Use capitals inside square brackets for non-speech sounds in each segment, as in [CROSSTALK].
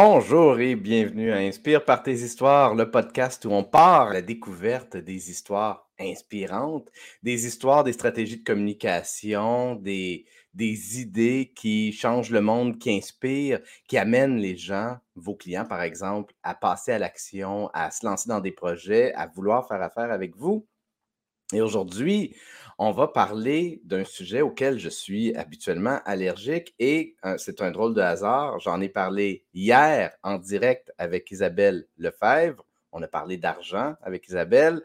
Bonjour et bienvenue à Inspire par tes histoires, le podcast où on part à la découverte des histoires inspirantes, des histoires, des stratégies de communication, des, des idées qui changent le monde, qui inspirent, qui amènent les gens, vos clients par exemple, à passer à l'action, à se lancer dans des projets, à vouloir faire affaire avec vous. Et aujourd'hui, on va parler d'un sujet auquel je suis habituellement allergique et euh, c'est un drôle de hasard. J'en ai parlé hier en direct avec Isabelle Lefebvre. On a parlé d'argent avec Isabelle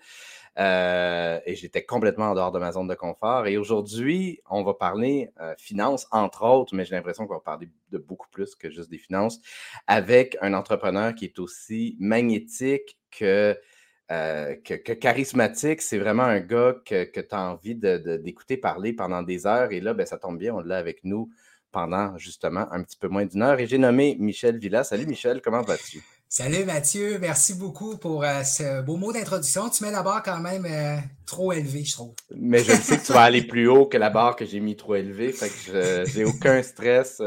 euh, et j'étais complètement en dehors de ma zone de confort. Et aujourd'hui, on va parler euh, finances, entre autres, mais j'ai l'impression qu'on va parler de beaucoup plus que juste des finances, avec un entrepreneur qui est aussi magnétique que euh, que, charismatique, c'est vraiment un gars que, tu as envie d'écouter parler pendant des heures. Et là, ben, ça tombe bien, on l'a avec nous pendant justement un petit peu moins d'une heure. Et j'ai nommé Michel Villa. Salut Michel, comment vas-tu? Salut Mathieu, merci beaucoup pour euh, ce beau mot d'introduction. Tu mets la barre quand même euh, trop élevée, je trouve. Mais je sais que tu vas aller plus haut que la barre que j'ai mis trop élevée, fait que j'ai aucun stress.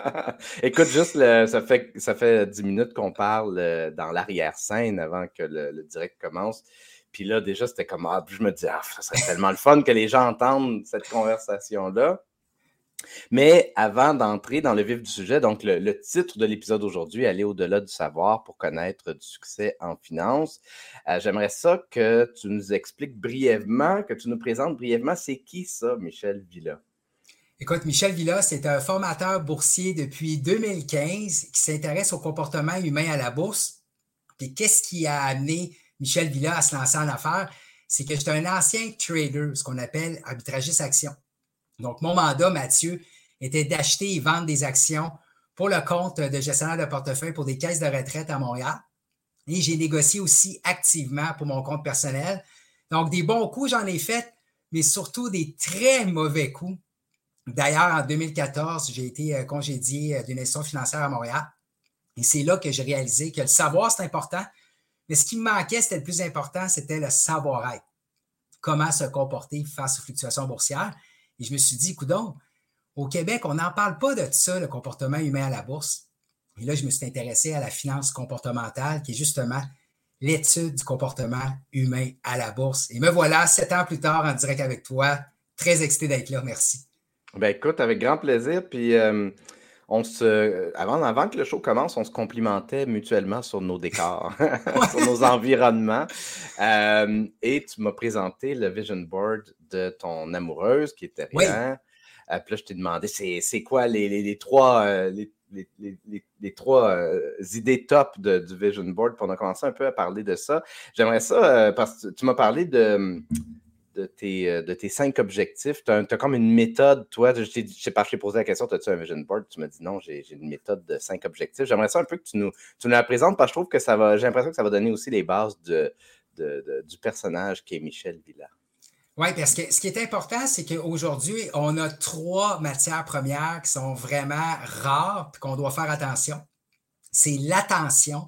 [LAUGHS] Écoute, juste, ça, fait, ça fait 10 minutes qu'on parle euh, dans l'arrière-scène avant que le, direct commence. Puis là, déjà, c'était comme, ah, je me dis, ah, ça serait tellement le fun que les gens entendent cette conversation-là. Mais avant d'entrer dans le vif du sujet, donc le, titre de l'épisode aujourd'hui, aller au-delà du savoir pour connaître du succès en finance. Euh, j'aimerais ça que tu nous expliques brièvement, que tu nous présentes brièvement, c'est qui ça, Michel Villa? Écoute, Michel Villa, c'est un formateur boursier depuis 2015 qui s'intéresse au comportement humain à la bourse. Et qu'est-ce qui a amené Michel Villa à se lancer en affaires? C'est que j'étais un ancien trader, ce qu'on appelle arbitragiste action. Donc, mon mandat, Mathieu, était d'acheter et vendre des actions pour le compte de gestionnaire de portefeuille pour des caisses de retraite à Montréal. Et j'ai négocié aussi activement pour mon compte personnel. Donc, des bons coups, j'en ai fait, mais surtout des très mauvais coups. D'ailleurs, en 2014, j'ai été euh, congédié euh, d'une institution financière à Montréal. Et c'est là que j'ai réalisé que le savoir, c'est important. Mais ce qui me manquait, c'était le plus important, c'était le savoir-être. Comment se comporter face aux fluctuations boursières. Et je me suis dit, coudon, au Québec, on n'en parle pas de ça, le comportement humain à la bourse. Et là, je me suis intéressé à la finance comportementale, qui est justement l'étude du comportement humain à la bourse. Et me voilà, sept ans plus tard, en direct avec toi. Très excité d'être là. Merci. Ben écoute, avec grand plaisir. Puis euh, on se, avant, avant que le show commence, on se complimentait mutuellement sur nos décors, [LAUGHS] [LAUGHS] sur nos environnements. Euh, et tu m'as présenté le vision board de ton amoureuse qui était rien. Euh, puis là, je t'ai demandé, c'est quoi les, les, trois, euh, les, les, trois idées top de, du vision board? Pour on commencer un peu à parler de ça. J'aimerais ça, parce que tu m'as parlé de de tes, euh, de tes cinq objectifs. Tu as, comme une méthode, toi. Je t'ai pas posé la question, as-tu un vision board? Tu m'as dit non, j'ai une méthode de cinq objectifs. J'aimerais ça un peu que tu nous, tu nous la présentes parce que je trouve que ça va, j'ai l'impression que ça va donner aussi les bases de, du personnage qui est Michel Villard. Oui, parce que ce qui est important, c'est qu'aujourd'hui, on a trois matières premières qui sont vraiment rares et qu'on doit faire attention. C'est l'attention,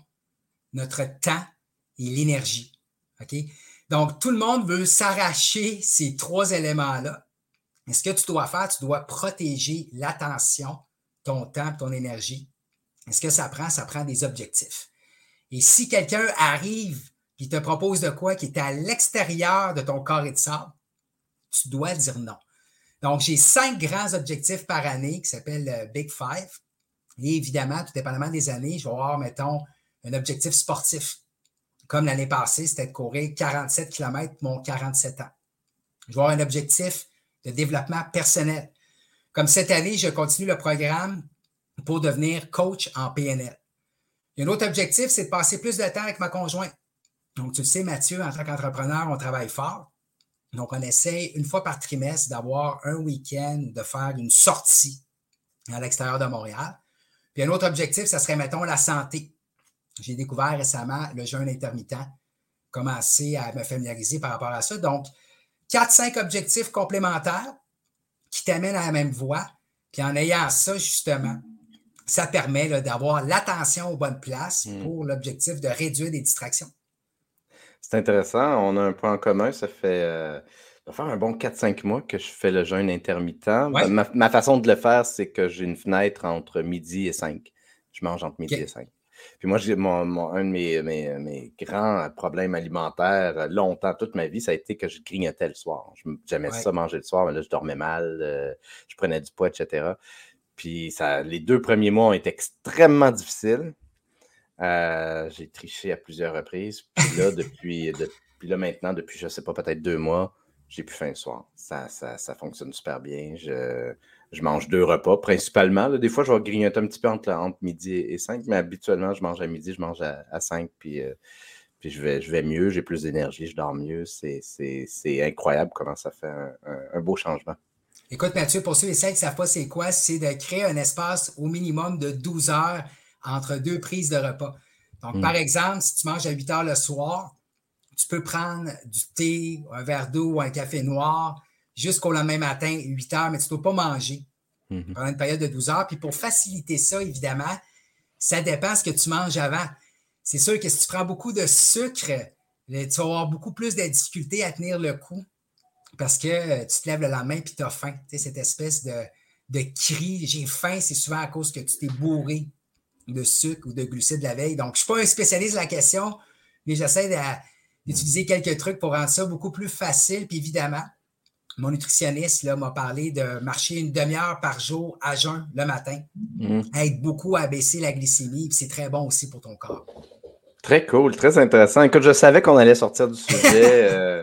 notre temps et l'énergie. OK? Donc, tout le monde veut s'arracher ces trois éléments-là. Et ce que tu dois faire, tu dois protéger l'attention, ton temps, ton énergie. Et ce que ça prend? Ça prend des objectifs. Et si quelqu'un arrive et te propose de quoi qui est à l'extérieur de ton corps et de sable, tu dois dire non. Donc, j'ai cinq grands objectifs par année qui s'appellent euh, Big Five. Et évidemment, tout dépendamment des années, je vais avoir, mettons, un objectif sportif. Comme l'année passée, c'était de courir 47 km, mon 47 ans. Je vais avoir un objectif de développement personnel. Comme cette année, je continue le programme pour devenir coach en PNL. Un autre objectif, c'est de passer plus de temps avec ma conjointe. Donc, tu le sais, Mathieu, en tant qu'entrepreneur, on travaille fort. Donc, on essaie une fois par trimestre d'avoir un week-end, de faire une sortie à l'extérieur de Montréal. Puis un autre objectif, ça serait, mettons, la santé. J'ai découvert récemment le jeûne intermittent, commencé à me familiariser par rapport à ça. Donc, quatre, cinq objectifs complémentaires qui t'amènent à la même voie. Puis en ayant ça, justement, ça permet d'avoir l'attention aux bonnes places hmm. pour l'objectif de réduire les distractions. C'est intéressant. On a un point en commun. Ça fait, euh, faire un bon 4-5 mois que je fais le jeûne intermittent. Ma, façon de le faire, c'est que j'ai une fenêtre entre midi et 5. Je mange entre midi et 5. Puis moi, j'ai mon, un de mes, mes, grands problèmes alimentaires euh, longtemps, toute ma vie, ça a été que je grignotais le soir. J'aimais ça manger le soir, mais là, je dormais mal, euh, je prenais du poids, etc. Puis ça, les deux premiers mois ont été extrêmement difficiles. Euh, j'ai triché à plusieurs reprises. Puis là, [LAUGHS] depuis, depuis là maintenant, depuis, je ne sais pas, peut-être deux mois, j'ai plus faim le soir. Ça, ça, fonctionne super bien. Je, je, mange deux repas principalement. Des fois, je vais grignoter un petit peu entre, entre, midi et 5, mais habituellement, je mange à midi, je mange à, à 5, puis, euh, puis je, vais, je vais mieux, j'ai plus d'énergie, je dors mieux. C'est incroyable comment ça fait un, beau changement. Écoute, Mathieu, pour ceux et celles qui ne savent pas c'est quoi, c'est de créer un espace au minimum de 12 heures entre deux prises de repas. Donc, hmm. par exemple, si tu manges à 8 heures le soir, tu peux prendre du thé, un verre d'eau ou un café noir jusqu'au lendemain matin, 8 heures, mais tu ne dois pas manger mhm. pendant une période de 12 heures. Puis pour faciliter ça, évidemment, ça dépend ce que tu manges avant. C'est sûr que si tu prends beaucoup de sucre, tu vas avoir beaucoup plus de difficultés à tenir le coup parce que euh, tu te lèves le lendemain et tu as faim. Tu sais, cette espèce de, de cri, j'ai faim, c'est souvent à cause que tu t'es bourré de sucre ou de glucides la veille. Donc, je ne suis pas un spécialiste de la question, mais j'essaie d'utiliser quelques trucs pour rendre ça beaucoup plus facile. Puis évidemment, mon nutritionniste m'a parlé de marcher une demi-heure par jour à jeun le matin. Aide beaucoup à baisser la glycémie. c'est très bon aussi pour ton corps. Très cool, très intéressant. Écoute, je savais qu'on allait sortir du sujet. [LAUGHS] Euh,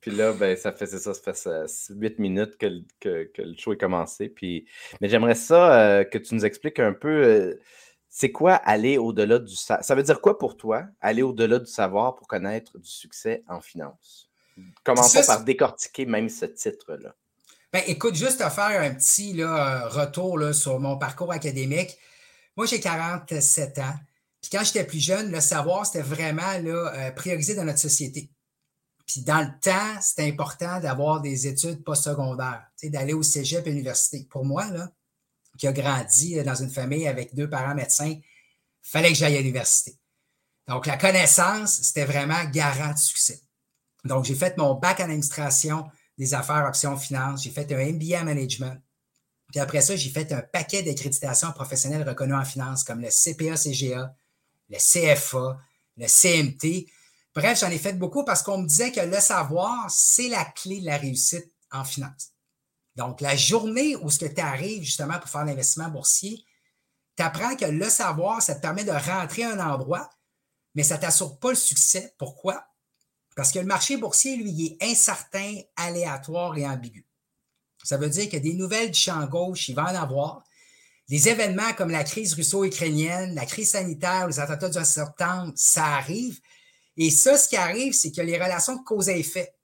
puis là, ben, ça fait ça, ça fait huit minutes que, le show est commencé. Puis, mais j'aimerais ça euh, que tu nous expliques un peu. Euh, c'est quoi aller au-delà du savoir? Ça veut dire quoi pour toi, aller au-delà du savoir pour connaître du succès en finance? Commençons par décortiquer même ce titre-là. Ben, écoute, juste à faire un petit là, retour là, sur mon parcours académique. Moi, j'ai 47 ans. Puis quand j'étais plus jeune, le savoir, c'était vraiment là, euh, priorisé dans notre société. Puis dans le temps, c'était important d'avoir des études postsecondaires, d'aller au cégep et à l'université. Pour moi, là, qui a grandi euh, dans une famille avec deux parents médecins, fallait que j'aille à l'université. Donc, la connaissance, c'était vraiment garant de succès. Donc, j'ai fait mon bac en administration des affaires options finance, j'ai fait un MBA en management. Puis après ça, j'ai fait un paquet d'accréditations professionnelles reconnues en finance, comme le CPA-CGA, le CFA, le CMT. Bref, j'en ai fait beaucoup parce qu'on me disait que le savoir, c'est la clé de la réussite en finance. Donc, la journée où ce que tu arrives justement pour faire l'investissement boursier, tu apprends que le savoir, ça te permet de rentrer à un endroit, mais ça ne t'assure pas le succès. Pourquoi? Parce que le marché boursier, lui, il est incertain, aléatoire et ambigu. Ça veut dire que des nouvelles du champ gauche, il va en avoir. Des événements comme la crise russo-ukrainienne, la crise sanitaire, les attentats du 11 septembre, ça arrive. Et ça, ce qui arrive, c'est que les relations de cause à effet,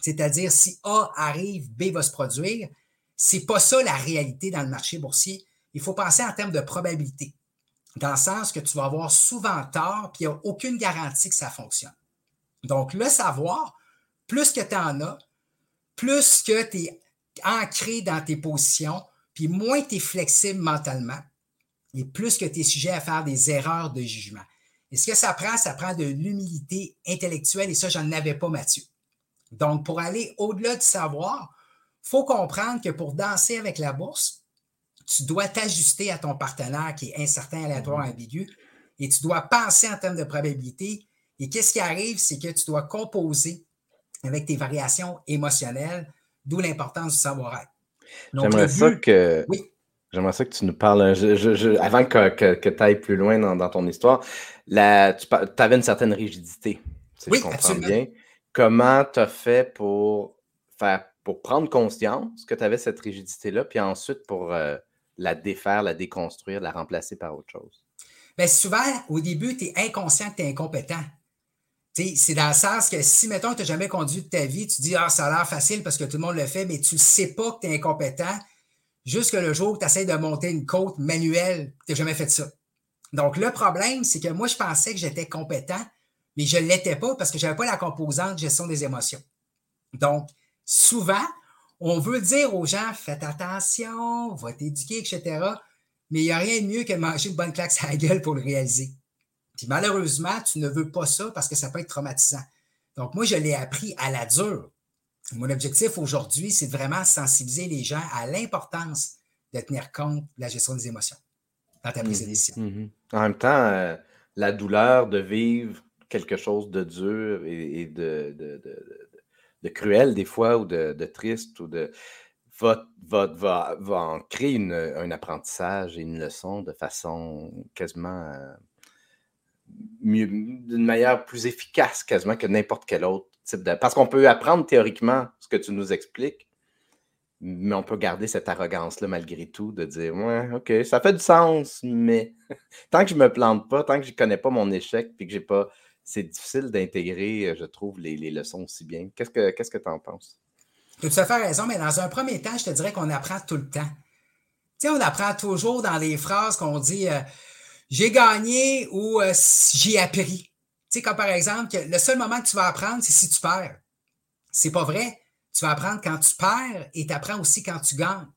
c'est-à-dire, si A arrive, B va se produire. C'est pas ça la réalité dans le marché boursier. Il faut penser en termes de probabilité, dans le sens que tu vas avoir souvent tort, puis il n'y a aucune garantie que ça fonctionne. Donc, le savoir, plus que tu en as, plus que tu es ancré dans tes positions, puis moins tu es flexible mentalement, et plus que tu es sujet à faire des erreurs de jugement. Et ce que ça prend, ça prend de l'humilité intellectuelle, et ça, je n'en avais pas, Mathieu. Donc, pour aller au-delà du savoir, il faut comprendre que pour danser avec la bourse, tu dois t'ajuster à ton partenaire qui est incertain, aléatoire, mhm. ambigu, et tu dois penser en termes de probabilité. Et qu'est-ce qui arrive, c'est que tu dois composer avec tes variations émotionnelles, d'où l'importance du savoir-être. J'aimerais ça que. J'aimerais ça que tu nous parles, avant que, tu ailles plus loin dans, ton histoire, tu avais une certaine rigidité, si oui, je comprends bien. Comment tu as fait pour faire pour prendre conscience que tu avais cette rigidité-là, puis ensuite pour euh, la défaire, la déconstruire, la remplacer par autre chose? Bien, souvent, au début, tu es inconscient que tu es incompétent. C'est dans le sens que si, mettons, tu n'as jamais conduit de ta vie, tu dis Ah, ça a l'air facile parce que tout le monde le fait, mais tu ne sais pas que tu es incompétent jusque le jour où tu essaies de monter une côte manuelle, tu n'as jamais fait ça. Donc, le problème, c'est que moi, je pensais que j'étais compétent, mais je ne l'étais pas parce que je n'avais pas la composante gestion des émotions. Donc, souvent, on veut dire aux gens, faites attention, va t'éduquer, etc. Mais il n'y a rien de mieux que de manger une bonne claque à la gueule pour le réaliser. Puis malheureusement, tu ne veux pas ça parce que ça peut être traumatisant. Donc, moi, je l'ai appris à la dure. Mon objectif aujourd'hui, c'est de vraiment sensibiliser les gens à l'importance de tenir compte de la gestion des émotions dans ta prise de mmh décision. Mmh en même temps, euh, la douleur de vivre quelque chose de dur et, de, de, cruel des fois, ou de, triste, ou de va, va, va, en créer un apprentissage et une leçon de façon quasiment euh, d'une manière plus efficace quasiment que n'importe quel autre type de... Parce qu'on peut apprendre théoriquement ce que tu nous expliques, mais on peut garder cette arrogance-là malgré tout de dire Ouais, OK, ça fait du sens, mais [LAUGHS] tant que je ne me plante pas, tant que je ne connais pas mon échec, puis que j'ai pas. C'est difficile d'intégrer, euh, je trouve, les, leçons aussi bien. Qu'est-ce que tu que en penses? Tu as tout à fait raison, mais dans un premier temps, je te dirais qu'on apprend tout le temps. Tu sais, on apprend toujours dans les phrases qu'on dit euh, j'ai gagné ou euh, j'ai appris. Tu sais, comme par exemple, le seul moment que tu vas apprendre, c'est si tu perds. C'est pas vrai. Tu vas apprendre quand tu perds et tu apprends aussi quand tu gagnes.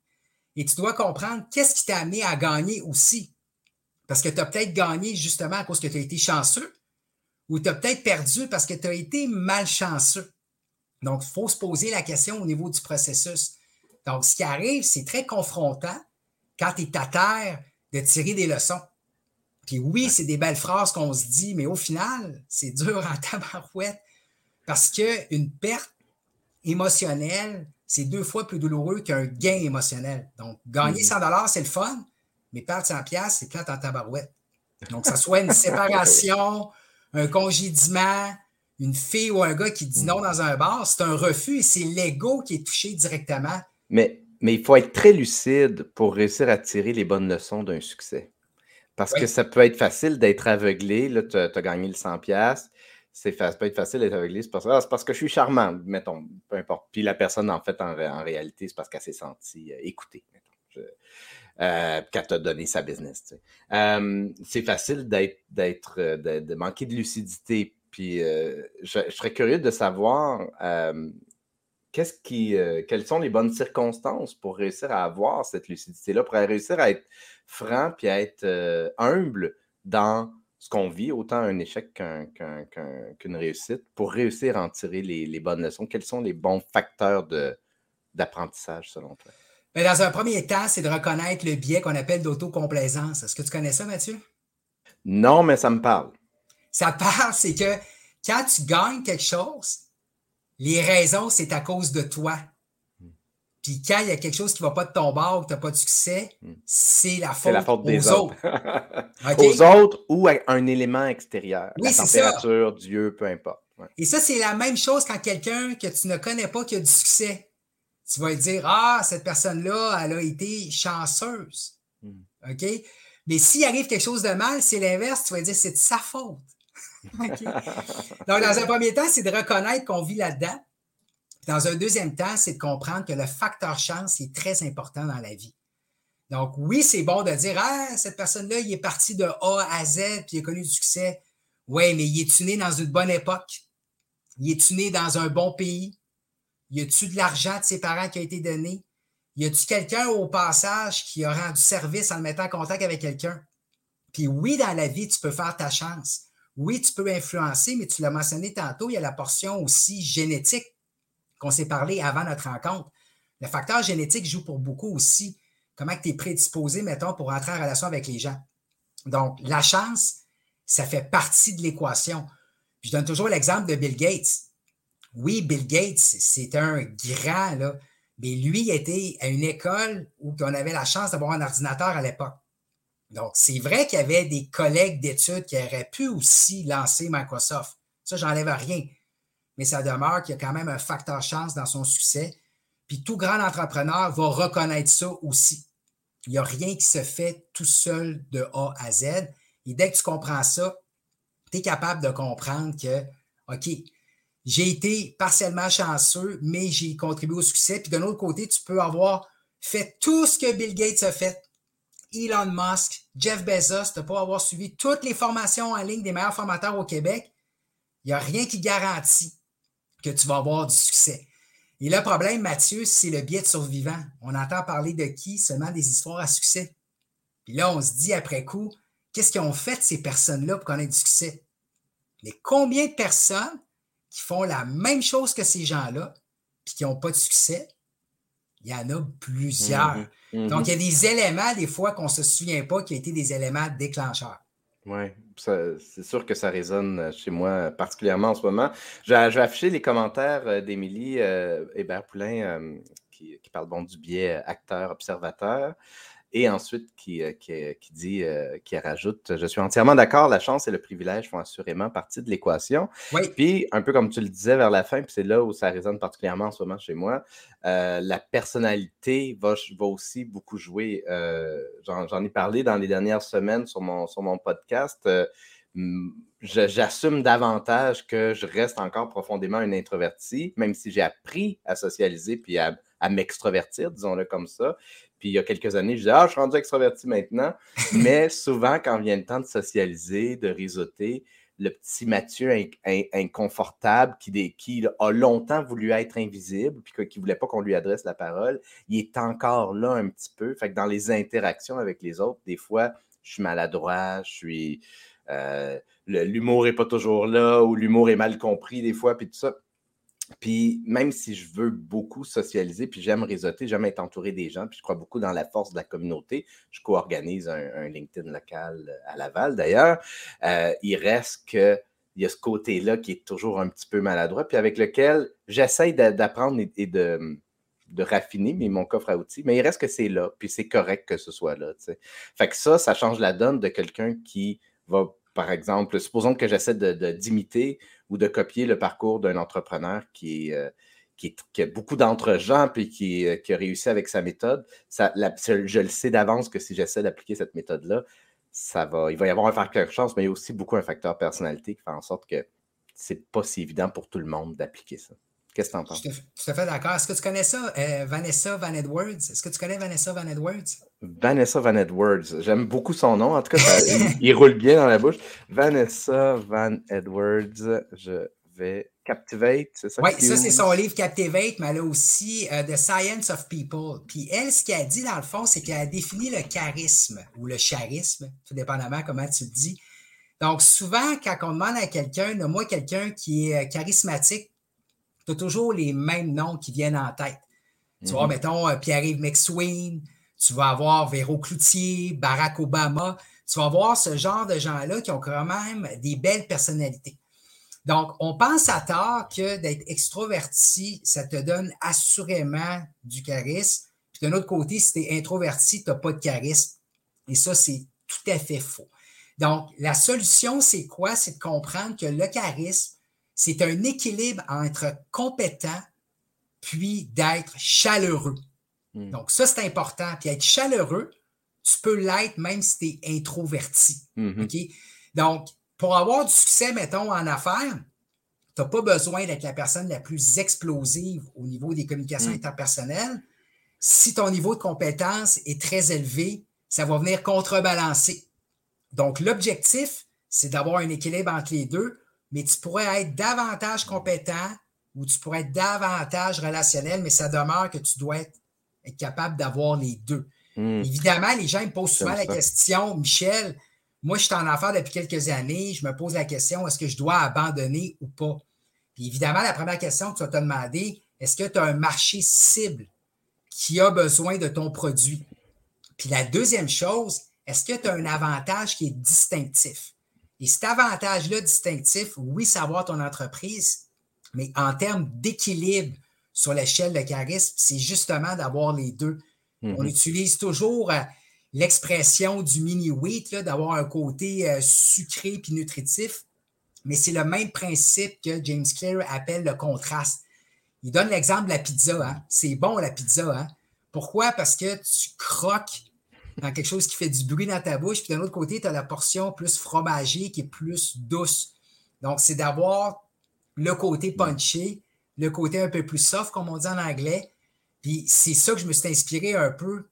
Et tu dois comprendre qu'est-ce qui t'a amené à gagner aussi. Parce que tu as peut-être gagné justement à cause que tu as été chanceux ou tu as peut-être perdu parce que tu as été malchanceux. Donc, il faut se poser la question au niveau du processus. Donc, ce qui arrive, c'est très confrontant quand tu es à terre de tirer des leçons. Puis oui, c'est des belles phrases qu'on se dit, mais au final, c'est dur en [LAUGHS] tabarouette parce qu'une perte émotionnelle, c'est deux fois plus douloureux qu'un gain émotionnel. Donc, gagner 100 mm-hmm. c'est le fun, mais perdre 100 c'est plate en tabarouette. Donc, que ce soit une [LAUGHS] séparation, un congédiement, une fille ou un gars qui dit non dans un bar, c'est un refus et c'est l'ego qui est touché directement. Mais, mais il faut être très lucide pour réussir à tirer les bonnes leçons d'un succès. Parce que ça peut être facile d'être aveuglé. Là, tu as, gagné le 100$. C'est ça peut être facile d'être aveuglé. C'est parce, ah, parce, que je suis charmant, mettons, peu importe. Puis la personne, en fait, en, réalité, c'est parce qu'elle s'est sentie euh, écoutée, euh, qu'elle t'a donné sa business. Euh, c'est facile d'être, d'être, de, manquer de lucidité. Puis je, serais curieux de savoir qu'est-ce qui, quelles sont les bonnes circonstances pour réussir à avoir cette lucidité-là, pour réussir à être franc puis à être euh, humble dans ce qu'on vit, autant un échec qu'une réussite, pour réussir à en tirer les, bonnes leçons? Quels sont les bons facteurs d'apprentissage selon toi? Ben, dans un premier temps, c'est de reconnaître le biais qu'on appelle d'autocomplaisance. Est-ce que tu connais ça, Mathieu? Non, mais ça me parle. Ça [LAUGHS] parle, c'est que quand tu gagnes quelque chose, les raisons, c'est à cause de toi. Puis quand il y a quelque chose qui ne va pas de ton bord ou que tu n'as pas de succès, hmm. c'est la faute, la faute des autres. [LAUGHS] Aux autres ou à un élément extérieur. la température, Dieu, peu importe. Et ça, c'est la même chose quand quelqu'un que tu ne connais pas qui a du succès. Tu vas dire Ah, cette personne-là, elle a été chanceuse. Hmm. OK? Mais s'il arrive quelque chose de mal, c'est l'inverse. Tu vas dire c'est de sa faute. Donc, dans un premier temps, c'est de reconnaître qu'on vit là-dedans. Dans un deuxième temps, c'est de comprendre que le facteur chance est très important dans la vie. Donc, oui, c'est bon de dire Ah, cette personne-là, il est parti de A à Z, puis il a connu du succès. Oui, mais il est né dans une bonne époque? Il est né dans un bon pays? Y a-tu de l'argent de ses parents qui a été donné? Y a-tu quelqu'un au passage qui a rendu service en le mettant en contact avec quelqu'un? Puis oui, dans la vie, tu peux faire ta chance. Oui, tu peux influencer, mais tu l'as mentionné tantôt, il y a la portion aussi génétique qu'on s'est parlé avant notre rencontre. Le facteur génétique joue pour beaucoup aussi. Comment tu es prédisposé, mettons, pour entrer en relation avec les gens. Donc, la chance, ça fait partie de l'équation. Je donne toujours l'exemple de Bill Gates. Oui, Bill Gates, c'est un grand, mais lui était à une école où on avait la chance d'avoir un ordinateur à l'époque. Donc, c'est vrai qu'il y avait des collègues d'études qui auraient pu aussi lancer Microsoft. Ça, j'enlève rien mais ça demeure qu'il y a quand même un facteur chance dans son succès. Puis tout grand entrepreneur va reconnaître ça aussi. Il n'y a rien qui se fait tout seul de A à Z. Et dès que tu comprends ça, tu es capable de comprendre que, OK, j'ai été partiellement chanceux, mais j'ai contribué au succès. Puis d'un autre côté, tu peux avoir fait tout ce que Bill Gates a fait. Elon Musk, Jeff Bezos, tu peux avoir suivi toutes les formations en ligne des meilleurs formateurs au Québec. Il n'y a rien qui garantit que tu vas avoir du succès. Et le problème, Mathieu, c'est le biais de survivant. On entend parler de qui? Seulement des histoires à succès. Puis là, on se dit après coup, qu'est-ce qu'ils ont fait ces personnes-là pour qu'on ait du succès? Mais combien de personnes qui font la même chose que ces gens-là, puis qui n'ont pas de succès? Il y en a plusieurs. Mm-hmm. Mm-hmm. Donc, il y a des éléments, des fois, qu'on ne se souvient pas qui ont été des éléments déclencheurs. Oui, c'est sûr que ça résonne chez moi particulièrement en ce moment. Je, vais afficher les commentaires d'Émilie Hébert-Poulain qui, qui, parle bon du biais acteur-observateur. Et ensuite, qui, euh, euh, qui, dit, euh, qui rajoute Je suis entièrement d'accord, la chance et le privilège font assurément partie de l'équation. Puis, un peu comme tu le disais vers la fin, puis c'est là où ça résonne particulièrement en ce moment chez moi, la personnalité va, va, aussi beaucoup jouer. J'en ai parlé dans les dernières semaines sur mon, sur mon podcast. J'assume davantage que je reste encore profondément un introverti, même si j'ai appris à socialiser puis à, à m'extrovertir, disons-le comme ça. Puis il y a quelques années, je disais, ah, je suis rendu extraverti maintenant. [LAUGHS] Mais souvent, quand vient le temps de socialiser, de risoter, le petit Mathieu inconfortable qui, qui, a longtemps voulu être invisible, puis qui ne voulait pas qu'on lui adresse la parole, il est encore là un petit peu. Fait que dans les interactions avec les autres, des fois, je suis maladroit, je suis. Euh, l'humour n'est pas toujours là, ou l'humour est mal compris des fois, puis tout ça. Puis même si je veux beaucoup socialiser, puis j'aime réseauter, j'aime être entouré des gens, puis je crois beaucoup dans la force de la communauté, je co-organise un, LinkedIn local euh, à Laval d'ailleurs, euh, il reste que il y a ce côté-là qui est toujours un petit peu maladroit, puis avec lequel j'essaye d'apprendre et, de, de, raffiner mais mon coffre à outils, mais il reste que c'est là, puis c'est correct que ce soit là. Fait que ça, ça change la donne de quelqu'un qui va, par exemple, supposons que j'essaie d'imiter de, ou de copier le parcours d'un entrepreneur qui, euh, a beaucoup d'entre-gens puis qui, euh, qui, a réussi avec sa méthode. Je le sais d'avance que si j'essaie d'appliquer cette méthode-là, ça va, il va y avoir un facteur chance, mais il y a aussi beaucoup un facteur personnalité qui fait en sorte que c'est pas si évident pour tout le monde d'appliquer ça. Qu'est-ce que tu en penses? Je à fait d'accord. Est-ce que tu connais ça, euh, Vanessa Van Edwards? Est-ce que tu connais Vanessa Van Edwards? Vanessa Van Edwards. J'aime beaucoup son nom. En tout cas, il, roule bien dans la bouche. Vanessa Van Edwards. Je vais. Captivate, c'est ça? Oui, ça, c'est son livre Captivate, mais elle a aussi euh, The Science of People. Puis elle, ce qu'elle a dit, dans le fond, c'est qu'elle a défini le charisme ou le charisme, tout dépendamment comment tu le dis. Donc, souvent, quand on demande à quelqu'un, moi quelqu'un qui est euh, charismatique, tu as toujours les mêmes noms qui viennent en tête. Tu vois, mhm. mettons, euh, Pierre-Yves McSween, tu vas avoir Véro Cloutier, Barack Obama, tu vas avoir ce genre de gens-là qui ont quand même des belles personnalités. Donc, on pense à tort que d'être extroverti, ça te donne assurément du charisme. Puis d'un autre côté, si tu es introverti, tu n'as pas de charisme. Et ça, c'est tout à fait faux. Donc, la solution, c'est quoi? C'est de comprendre que le charisme, c'est un équilibre entre compétent puis d'être chaleureux. Hmm. Donc, ça, c'est important. Puis être chaleureux, tu peux l'être même si tu es introverti. Mm-hmm. Donc, pour avoir du succès, mettons, en affaires, tu n'as pas besoin d'être la personne la plus explosive au niveau des communications hmm. interpersonnelles. Si ton niveau de compétence est très élevé, ça va venir contrebalancer. Donc, l'objectif, c'est d'avoir un équilibre entre les deux mais tu pourrais être davantage compétent ou tu pourrais être davantage relationnel, mais ça demeure que tu dois être, capable d'avoir les deux. Hmm. Évidemment, les gens me posent souvent la question, Michel, moi, je suis en affaires depuis quelques années, je me pose la question, est-ce que je dois abandonner ou pas? Puis évidemment, la première question que tu vas te demander, est-ce que tu as un marché cible qui a besoin de ton produit? Puis la deuxième chose, est-ce que tu as un avantage qui est distinctif? Et cet avantage-là distinctif, oui, savoir ton entreprise, mais en termes d'équilibre sur l'échelle de charisme, c'est justement d'avoir les deux. On mhm. utilise toujours euh, l'expression du mini-wheat, d'avoir un côté euh, sucré puis nutritif, mais c'est le même principe que James Clear appelle le contraste. Il donne l'exemple de la pizza. Hein. C'est bon la pizza. Hein. Pourquoi? Parce que tu croques dans quelque chose qui fait du bruit dans ta bouche. Puis d'un autre côté, tu as la portion plus fromagée qui est plus douce. Donc, c'est d'avoir le côté punché, le côté un peu plus soft, comme on dit en anglais. Puis c'est ça que je me suis inspiré un peu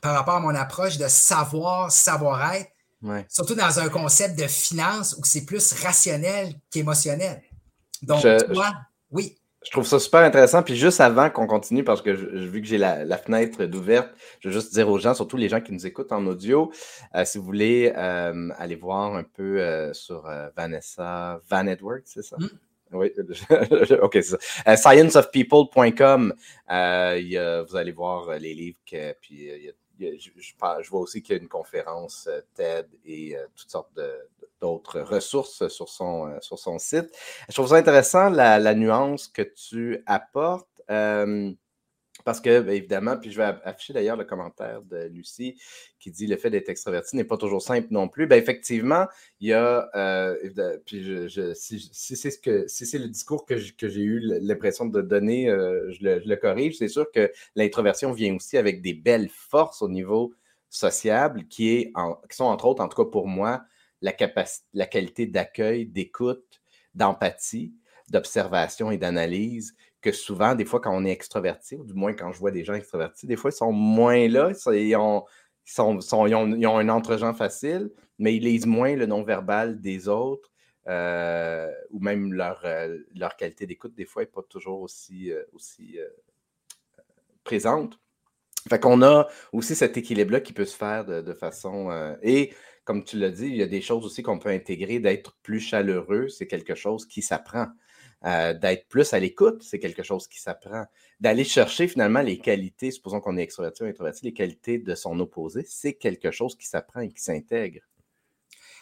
par rapport à mon approche de savoir, savoir-être. Surtout dans un concept de finance où c'est plus rationnel qu'émotionnel. Donc, toi, oui. Je trouve ça super intéressant. Puis juste avant qu'on continue, parce que vu que j'ai la, fenêtre d'ouverte, je veux juste dire aux gens, surtout les gens qui nous écoutent en audio, euh, si vous voulez euh, aller voir un peu euh, sur Vanessa Van Edwards, c'est ça? Mm. Oui, [LAUGHS] ok, c'est ça. scienceofpeople.com, vous allez voir les livres, que, puis y a je, vois aussi qu'il y a une conférence TED et toutes sortes d'autres ressources sur son, sur son site. Je trouve ça intéressant la, nuance que tu apportes. Parce que, bien évidemment, puis je vais afficher d'ailleurs le commentaire de Lucie qui dit le fait d'être extraverti n'est pas toujours simple non plus. Bien, effectivement, il y a, euh, puis je, si, c'est ce si le discours que, j'ai eu l'impression de donner, euh, je, le, corrige. C'est sûr que l'introversion vient aussi avec des belles forces au niveau sociable qui, est qui sont entre autres, en tout cas pour moi, la, la qualité d'accueil, d'écoute, d'empathie, d'observation et d'analyse que souvent, des fois, quand on est extroverti, ou du moins quand je vois des gens extrovertis, des fois, ils sont moins là, ils, ont, sont, ils, ont, un entre facile, mais ils lisent moins le non-verbal des autres, euh, ou même leur, euh, leur qualité d'écoute, des fois, n'est pas toujours aussi, euh, présente. Fait qu'on a aussi cet équilibre-là qui peut se faire de, de façon. et comme tu l'as dit, il y a des choses aussi qu'on peut intégrer, d'être plus chaleureux, c'est quelque chose qui s'apprend. Euh, d'être plus à l'écoute, c'est quelque chose qui s'apprend. D'aller chercher finalement les qualités, supposons qu'on est extroverti ou introverti, les qualités de son opposé, c'est quelque chose qui s'apprend et qui s'intègre.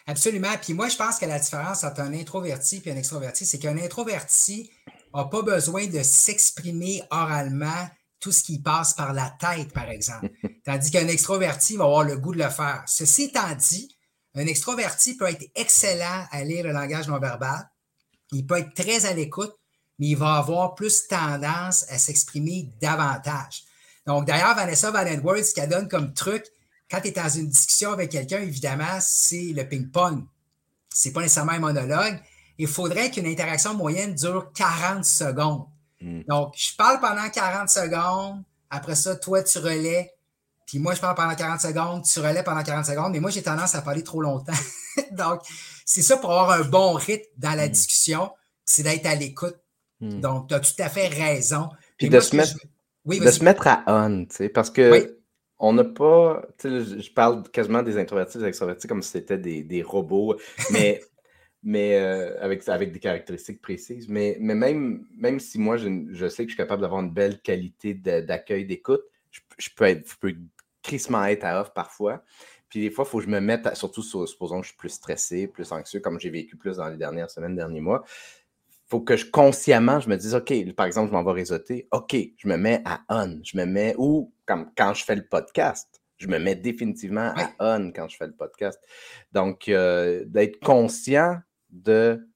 Absolument. Puis moi, je pense que la différence entre un introverti et un extroverti, c'est qu'un introverti n'a pas besoin de s'exprimer oralement tout ce qui passe par la tête, par exemple. [LAUGHS] Tandis qu'un extroverti va avoir le goût de le faire. Ceci étant dit, un extroverti peut être excellent à lire le langage non verbal, il peut être très à l'écoute, mais il va avoir plus tendance à s'exprimer davantage. Donc, d'ailleurs, Vanessa Van ce qu'elle donne comme truc, quand tu es dans une discussion avec quelqu'un, évidemment, c'est le ping-pong. Ce n'est pas nécessairement un monologue. Il faudrait qu'une interaction moyenne dure 40 secondes. Hmm. Donc, je parle pendant 40 secondes. Après ça, toi, tu relais. Puis moi, je parle pendant 40 secondes. Tu relais pendant 40 secondes. Mais moi, j'ai tendance à parler trop longtemps. [LAUGHS] Donc, c'est ça pour avoir un bon rythme dans la hmm. discussion, c'est d'être à l'écoute. Hmm. Donc, tu as tout à fait raison. Puis de, se mettre, de se mettre à on, tu sais, parce que on n'a pas, tu sais, je parle quasiment des introvertis, des extrovertis comme si c'était des, robots, mais, mais euh, avec, avec des caractéristiques précises. Mais, mais même, même si moi, je, sais que je suis capable d'avoir une belle qualité d'accueil, d'écoute, je, peux être, je peux crissement être à off parfois. Puis des fois, il faut que je me mette, surtout supposons que je suis plus stressé, plus anxieux, comme j'ai vécu plus dans les dernières semaines, derniers mois. Il faut que je consciemment, je me dise, OK, par exemple, je m'en vais réseauter. OK, je me mets à on. Je me mets, ou comme quand je fais le podcast, je me mets définitivement à on quand je fais le podcast. Donc, euh, d'être conscient de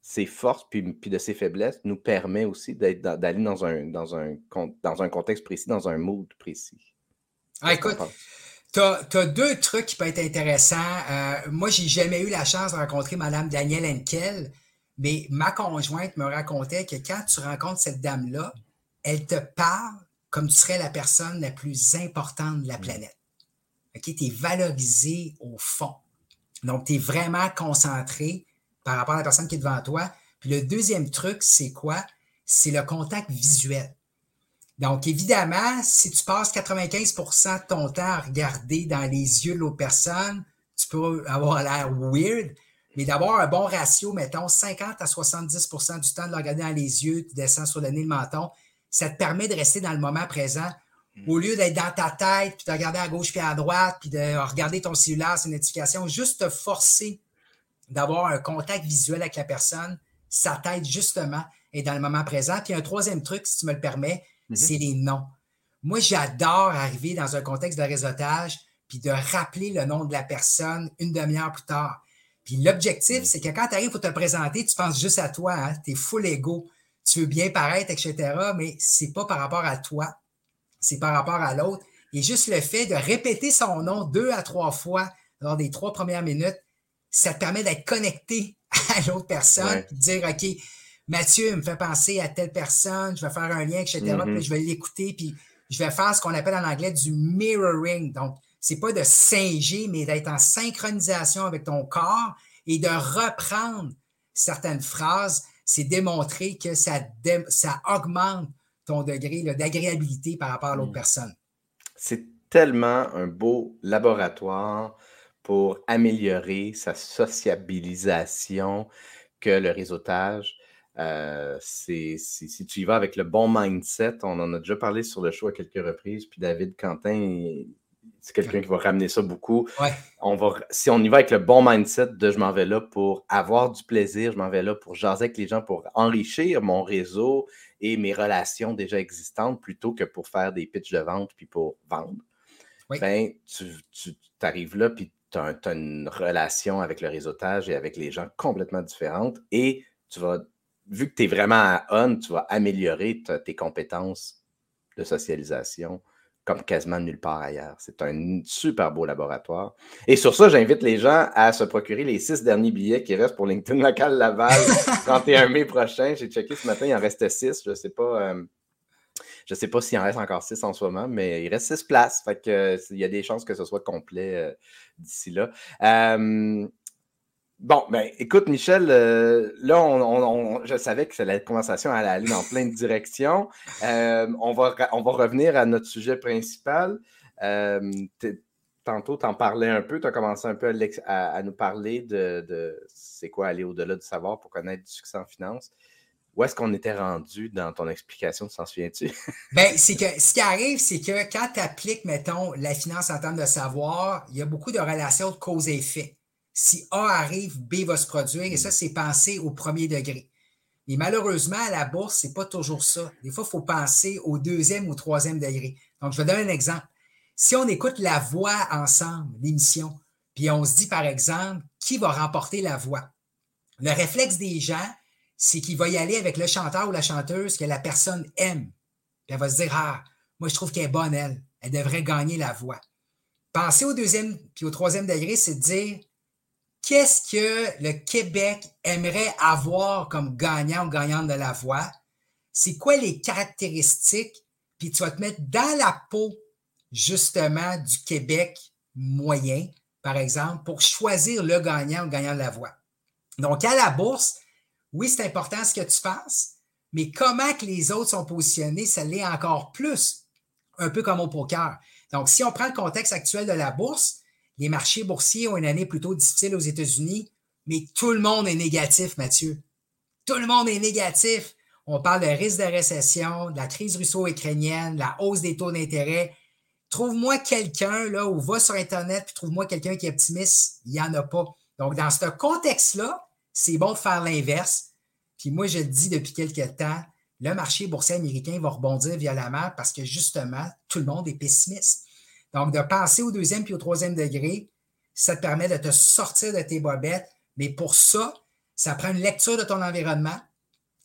ses forces puis, puis, de ses faiblesses nous permet aussi d'aller dans un, dans, un, dans un contexte précis, dans un mood précis. Ah, écoute, tu as, deux trucs qui peuvent être intéressants. Euh, moi, j'ai jamais eu la chance de rencontrer Mme Danielle Henkel, mais ma conjointe me racontait que quand tu rencontres cette dame-là, elle te parle comme tu serais la personne la plus importante de la mm. planète. Tu es valorisé au fond. Donc, tu es vraiment concentré par rapport à la personne qui est devant toi. Puis le deuxième truc, c'est quoi? C'est le contact visuel. Donc, évidemment, si tu passes 95% de ton temps à regarder dans les yeux de l'autre personne, tu peux avoir l'air weird, mais d'avoir un bon ratio, mettons 50 à 70% du temps de le regarder dans les yeux, tu descends sur le nez, le menton, ça te permet de rester dans le moment présent mm. au lieu d'être dans ta tête, puis de regarder à gauche puis à droite, puis de regarder ton cellulaire, ses notifications, juste te forcer d'avoir un contact visuel avec la personne, ça t'aide justement être dans le moment présent. Puis un troisième truc, si tu me le permets, Mhm. c'est les noms. Moi, j'adore arriver dans un contexte de réseautage puis de rappeler le nom de la personne une demi-heure plus tard. Puis l'objectif, mhm. c'est que quand tu arrives pour te présenter, tu penses juste à toi, hein? tu es full ego, tu veux bien paraître, etc., mais c'est pas par rapport à toi, c'est par rapport à l'autre. Et juste le fait de répéter son nom deux à trois fois lors des trois premières minutes, ça te permet d'être connecté [LAUGHS] à l'autre personne, de dire, OK, Mathieu me fait penser à telle personne, je vais faire un lien, etc. Puis mm-hmm. je vais l'écouter, puis je vais faire ce qu'on appelle en anglais du mirroring. Donc, c'est pas de singer, mais d'être en synchronisation avec ton corps et de reprendre certaines phrases. C'est démontrer que ça, ça augmente ton degré d'agréabilité par rapport à l'autre mm. personne. C'est tellement un beau laboratoire pour améliorer sa sociabilisation que le réseautage. Euh, c'est, si tu y vas avec le bon mindset, on en a déjà parlé sur le show à quelques reprises, puis David Quentin c'est quelqu'un qui va ramener ça beaucoup. Ouais. On va, si on y va avec le bon mindset de je m'en vais là pour avoir du plaisir, je m'en vais là pour jaser avec les gens, pour enrichir mon réseau et mes relations déjà existantes plutôt que pour faire des pitches de vente puis pour vendre, Oui. ben, tu, tu arrives là puis tu as, une relation avec le réseautage et avec les gens complètement différentes et tu vas, vu que tu es vraiment à on, tu vas améliorer tes compétences de socialisation comme quasiment nulle part ailleurs. C'est un super beau laboratoire. Et sur ça, j'invite les gens à se procurer les six derniers billets qui restent pour LinkedIn local Laval, [LAUGHS] 31 mai prochain. J'ai checké ce matin, il en restait six. Je ne sais pas. euh, je sais pas s'il en reste encore six en ce moment, mais il reste six places. Euh, il y a des chances que ce soit complet euh, d'ici là. Bon, ben, écoute, Michel, euh, là, on, je savais que la conversation allait aller dans plein de directions. On, va, on va revenir à notre sujet principal. Tantôt, tu en parlais un peu, tu as commencé un peu à nous parler de, de c'est quoi aller au-delà du savoir pour connaître du succès en finance. Où est-ce qu'on était rendu dans ton explication, tu t'en souviens-tu? [LAUGHS] Ben, c'est que ce qui arrive, c'est que quand tu appliques, mettons, la finance en termes de savoir, il y a beaucoup de relations de cause et effet. Si A arrive, B va se produire, et ça, c'est pensé au premier degré. Mais malheureusement, à la bourse, c'est pas toujours ça. Des fois, il faut penser au deuxième ou troisième degré. Donc, je vais donner un exemple. Si on écoute la voix ensemble, l'émission, puis on se dit, par exemple, qui va remporter la voix? Le réflexe des gens, c'est qu'il va y aller avec le chanteur ou la chanteuse que la personne aime. Puis elle va se dire Ah, moi, je trouve qu'elle est bonne, elle. Elle devrait gagner la voix. Penser au deuxième puis au troisième degré, c'est de dire qu'est-ce que le Québec aimerait avoir comme gagnant ou gagnante de la voix? C'est quoi les caractéristiques? Puis tu vas te mettre dans la peau, justement, du Québec moyen, par exemple, pour choisir le gagnant ou gagnant de la voix. Donc, à la bourse, oui, c'est important ce que tu fasses, mais comment que les autres sont positionnés, ça l'est encore plus, un peu comme au poker. Donc, si on prend le contexte actuel de la bourse, les marchés boursiers ont une année plutôt difficile aux États-Unis, mais tout le monde est négatif, Mathieu. Tout le monde est négatif. On parle de risque de récession, de la crise russo-ukrainienne, de la hausse des taux d'intérêt. Trouve-moi quelqu'un, là, ou va sur Internet, puis trouve-moi quelqu'un qui est optimiste. Il n'y en a pas. Donc, dans ce contexte-là, c'est bon de faire l'inverse. Puis moi, je le dis depuis quelques temps, le marché boursier américain va rebondir violemment parce que justement, tout le monde est pessimiste. Donc, de penser au deuxième puis au troisième degré, ça te permet de te sortir de tes bobettes. Mais pour ça, ça prend une lecture de ton environnement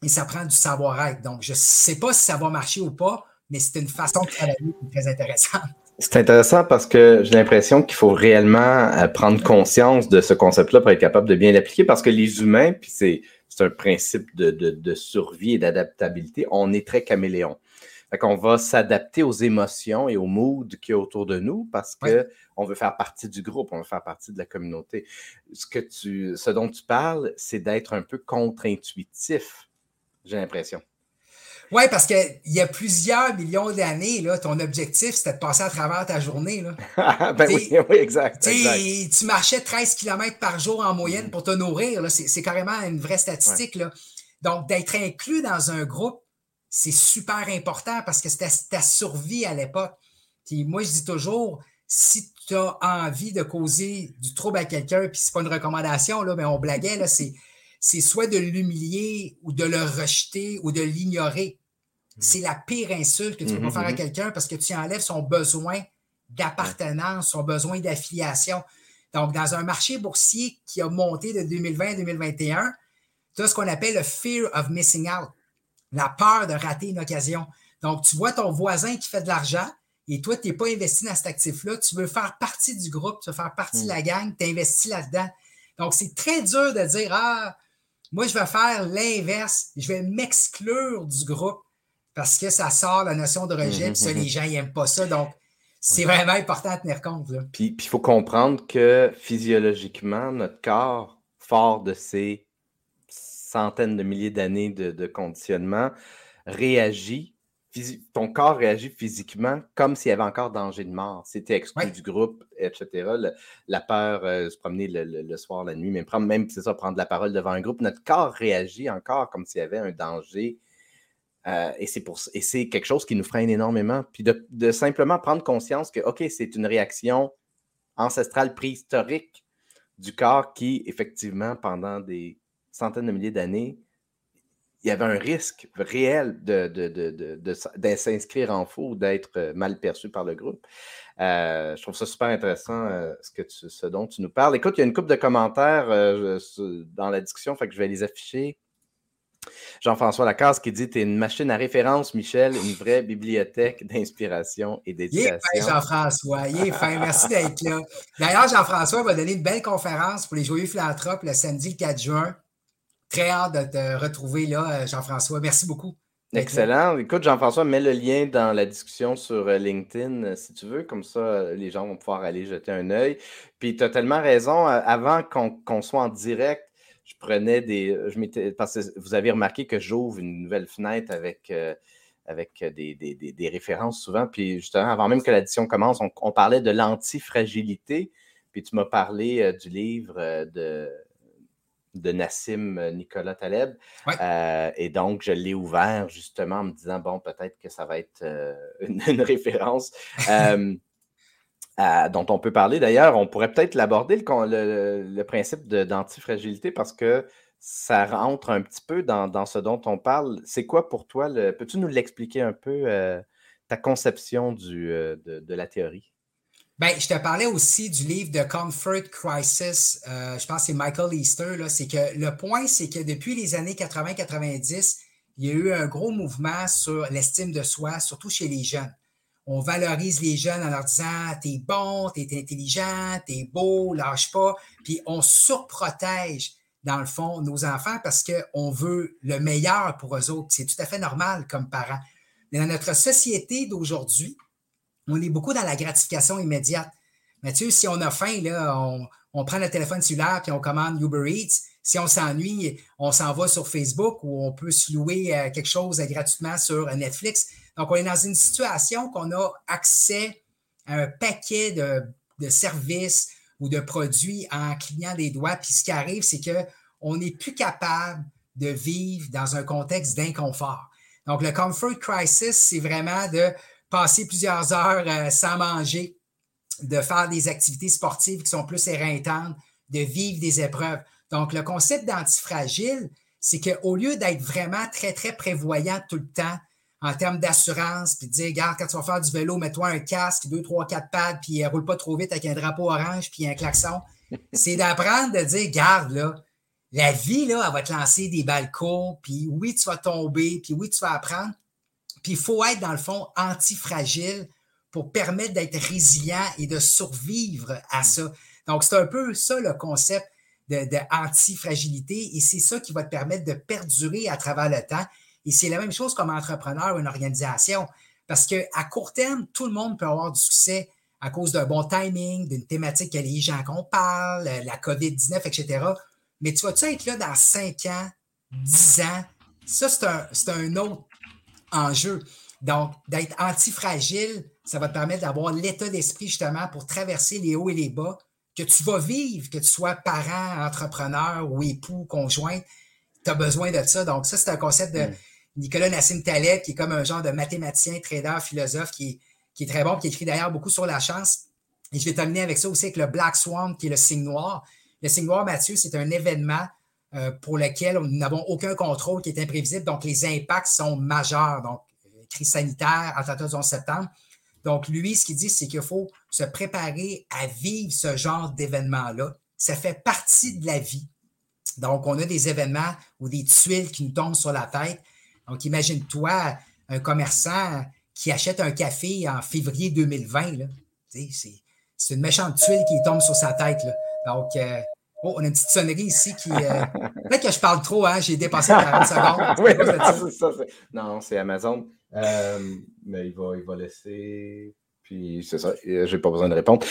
et ça prend du savoir-être. Donc, je ne sais pas si ça va marcher ou pas, mais c'est une façon de travailler qui est très intéressante. C'est intéressant parce que j'ai l'impression qu'il faut réellement euh, prendre conscience de ce concept-là pour être capable de bien l'appliquer parce que les humains, puis c'est c'est un principe de, de- de survie et d'adaptabilité, on est très caméléon. Fait qu'on va s'adapter aux émotions et aux moods qu'il y a autour de nous parce que on veut faire partie du groupe, on veut faire partie de la communauté. Ce, que tu, ce dont tu parles, c'est d'être un peu contre-intuitif, j'ai l'impression. Oui, parce qu'il y a plusieurs millions d'années, là, ton objectif, c'était de passer à travers ta journée. Là. [LAUGHS] ben oui, oui, exact. Tu exact. sais, tu marchais 13 km par jour en moyenne pour te nourrir. là. C'est c'est carrément une vraie statistique. Là. Donc, d'être inclus dans un groupe, c'est super important parce que c'était ta survie à l'époque. Puis moi, je dis toujours, si tu as envie de causer du trouble à quelqu'un, puis c'est pas une recommandation, là, mais on blaguait, là, c'est, c'est soit de l'humilier ou de le rejeter ou de l'ignorer. C'est la pire insulte que tu peux Mhm, faire à mhm. quelqu'un parce que tu enlèves son besoin d'appartenance, son besoin d'affiliation. Donc, dans un marché boursier qui a monté de 2020 à 2021, tu as ce qu'on appelle le fear of missing out, la peur de rater une occasion. Donc, tu vois ton voisin qui fait de l'argent et toi, tu n'es pas investi dans cet actif-là. Tu veux faire partie du groupe, tu veux faire partie de la gang, tu investis là-dedans. Donc, c'est très dur de dire Ah, moi, je vais faire l'inverse, je vais m'exclure du groupe parce que ça sort la notion de rejet, Mhm, puis ça, mhm. les gens n'aiment pas ça. Donc, c'est vraiment important à tenir compte. Là. Puis il faut comprendre que physiologiquement, notre corps, fort de ces centaines de milliers d'années de, de conditionnement, réagit. Ton corps réagit physiquement comme s'il y avait encore danger de mort. Si tu exclu Ouais. du groupe, etc. Le- la peur, euh, se promener le, le- le soir, la nuit, même prendre, même c'est ça, prendre la parole devant un groupe, notre corps réagit encore comme s'il y avait un danger Euh, et c'est quelque chose qui nous freine énormément. Puis de, simplement prendre conscience que, OK, c'est une réaction ancestrale préhistorique du corps qui, effectivement, pendant des centaines de milliers d'années, il y avait un risque réel de, de, s'inscrire en faux ou d'être mal perçu par le groupe. Euh, je trouve ça super intéressant euh, ce, que ce dont tu nous parles. Écoute, il y a une couple de commentaires dans la discussion, fait que je vais les afficher. Jean-François Lacasse qui dit Tu es une machine à référence, Michel, une vraie bibliothèque d'inspiration et d'éducation. Il est fin, Jean-François. Il est fin. Merci d'être là. D'ailleurs, Jean-François va donner une belle conférence pour les Joyeux Philanthropes le samedi 4 juin. Très hâte de te retrouver là, euh, Jean-François. Merci beaucoup. Excellent. Écoute, Jean-François, mets le lien dans la discussion sur euh, LinkedIn euh, si tu veux. Comme ça, les gens vont pouvoir aller jeter un œil. Puis tu as tellement raison. Avant qu'on soit en direct, je prenais des. Vous avez remarqué que j'ouvre une nouvelle fenêtre avec, avec des, références souvent. Puis justement, avant même que l'édition commence, on, parlait de l'antifragilité. Puis tu m'as parlé du livre de, de Nassim Nicolas Taleb. et donc, je l'ai ouvert justement en me disant, bon, peut-être que ça va être [LAUGHS] une, une, référence. dont on peut parler. D'ailleurs, on pourrait peut-être l'aborder, le, le, principe d'antifragilité, parce que ça rentre un petit peu dans, ce dont on parle. C'est quoi pour toi? Peux-tu nous l'expliquer un peu, euh, ta conception du, euh, de, la théorie? Ben, je te parlais aussi du livre de Comfort Crisis. Euh, je pense que c'est Michael Easter. C'est que le point, c'est que depuis les années 80-90, il y a eu un gros mouvement sur l'estime de soi, surtout chez les jeunes on valorise les jeunes en leur disant T'es bon, t'es intelligent, t'es beau, lâche pas. Puis on surprotège, dans le fond, nos enfants parce qu'on veut le meilleur pour eux autres. C'est tout à fait normal comme parents. Mais dans notre société d'aujourd'hui, on est beaucoup dans la gratification immédiate. Mathieu, si on a faim, là, on, prend le téléphone cellulaire puis on commande Uber Eats. Si on s'ennuie, on s'en va sur Facebook ou on peut se louer euh, quelque chose gratuitement sur Netflix. Donc, on est dans une situation qu'on a accès à un paquet de, services ou de produits en clignant des doigts. Puis ce qui arrive, c'est qu'on n'est plus capable de vivre dans un contexte d'inconfort. Donc, le comfort crisis, c'est vraiment de passer plusieurs heures euh, sans manger, de faire des activités sportives qui sont plus éreintantes, de vivre des épreuves. Donc, le concept d'antifragile, c'est qu'au lieu d'être vraiment très, très prévoyant tout le temps, en termes d'assurance, puis de dire, regarde, quand tu vas faire du vélo, mets-toi un casque, deux, trois, quatre pads, puis ne roule pas trop vite avec un drapeau orange, puis un klaxon. [LAUGHS] C'est d'apprendre de dire, garde, là, la vie, là, elle va te lancer des balcons, puis oui, tu vas tomber, puis oui, tu vas apprendre. Puis il faut être, dans le fond, antifragile pour permettre d'être résilient et de survivre à ça. Donc, c'est un peu ça le concept de, de antifragilité et c'est ça qui va te permettre de perdurer à travers le temps et c'est la même chose comme entrepreneur ou une organisation. Parce qu'à court terme, tout le monde peut avoir du succès à cause d'un bon timing, d'une thématique que les gens qu'on parle, la COVID-19, etc. Mais tu vas-tu être là dans 5 ans, 10 ans? Ça, c'est un, un autre enjeu. Donc, d'être antifragile, ça va te permettre d'avoir l'état d'esprit justement pour traverser les hauts et les bas que tu vas vivre, que tu sois parent, entrepreneur ou époux, conjoint. Tu as besoin de ça. Donc, ça, c'est un concept de, mm. Nicolas Nassim Taleb, qui est comme un genre de mathématicien, trader, philosophe, qui est, très bon, qui écrit d'ailleurs beaucoup sur la chance. Et je vais terminer avec ça aussi, avec le Black Swan, qui est le signe noir. Le signe noir, Mathieu, c'est un événement pour lequel nous n'avons aucun contrôle, qui est imprévisible. Donc, les impacts sont majeurs. Donc, crise sanitaire, attentat du 11 septembre. Donc, lui, ce qu'il dit, c'est qu'il faut se préparer à vivre ce genre d'événement-là. Ça fait partie de la vie. Donc, on a des événements ou des tuiles qui nous tombent sur la tête. Donc, imagine-toi un commerçant qui achète un café en février 2020. C'est une méchante tuile qui tombe sur sa tête. Donc, euh, oh, on a une petite sonnerie ici qui. Euh, [LAUGHS] peut-être que je parle trop, hein? j'ai dépassé 40 secondes. [LAUGHS] oui, [LAUGHS] non, c'est Amazon. Euh, mais il va, il va laisser. Puis c'est ça, j'ai pas besoin de répondre.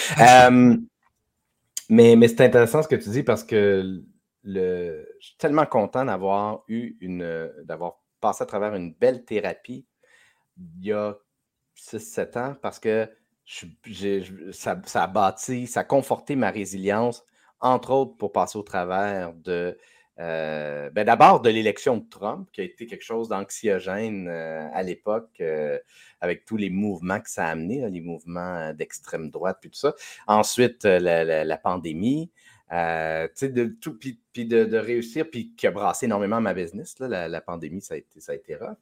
mais mais c'est intéressant ce que tu dis parce que le, je suis tellement content d'avoir eu une. d'avoir passé à travers une belle thérapie il y a 6-7 ans parce que ça, a bâti, ça a conforté ma résilience, entre autres pour passer au travers de ben d'abord de l'élection de Trump, qui a été quelque chose d'anxiogène à l'époque, avec tous les mouvements que ça a amené, les mouvements d'extrême droite, puis tout ça. Ensuite, la, pandémie. de tout, puis, de, réussir, puis qui a brassé énormément ma business. la, pandémie, ça a été, ça a été rough.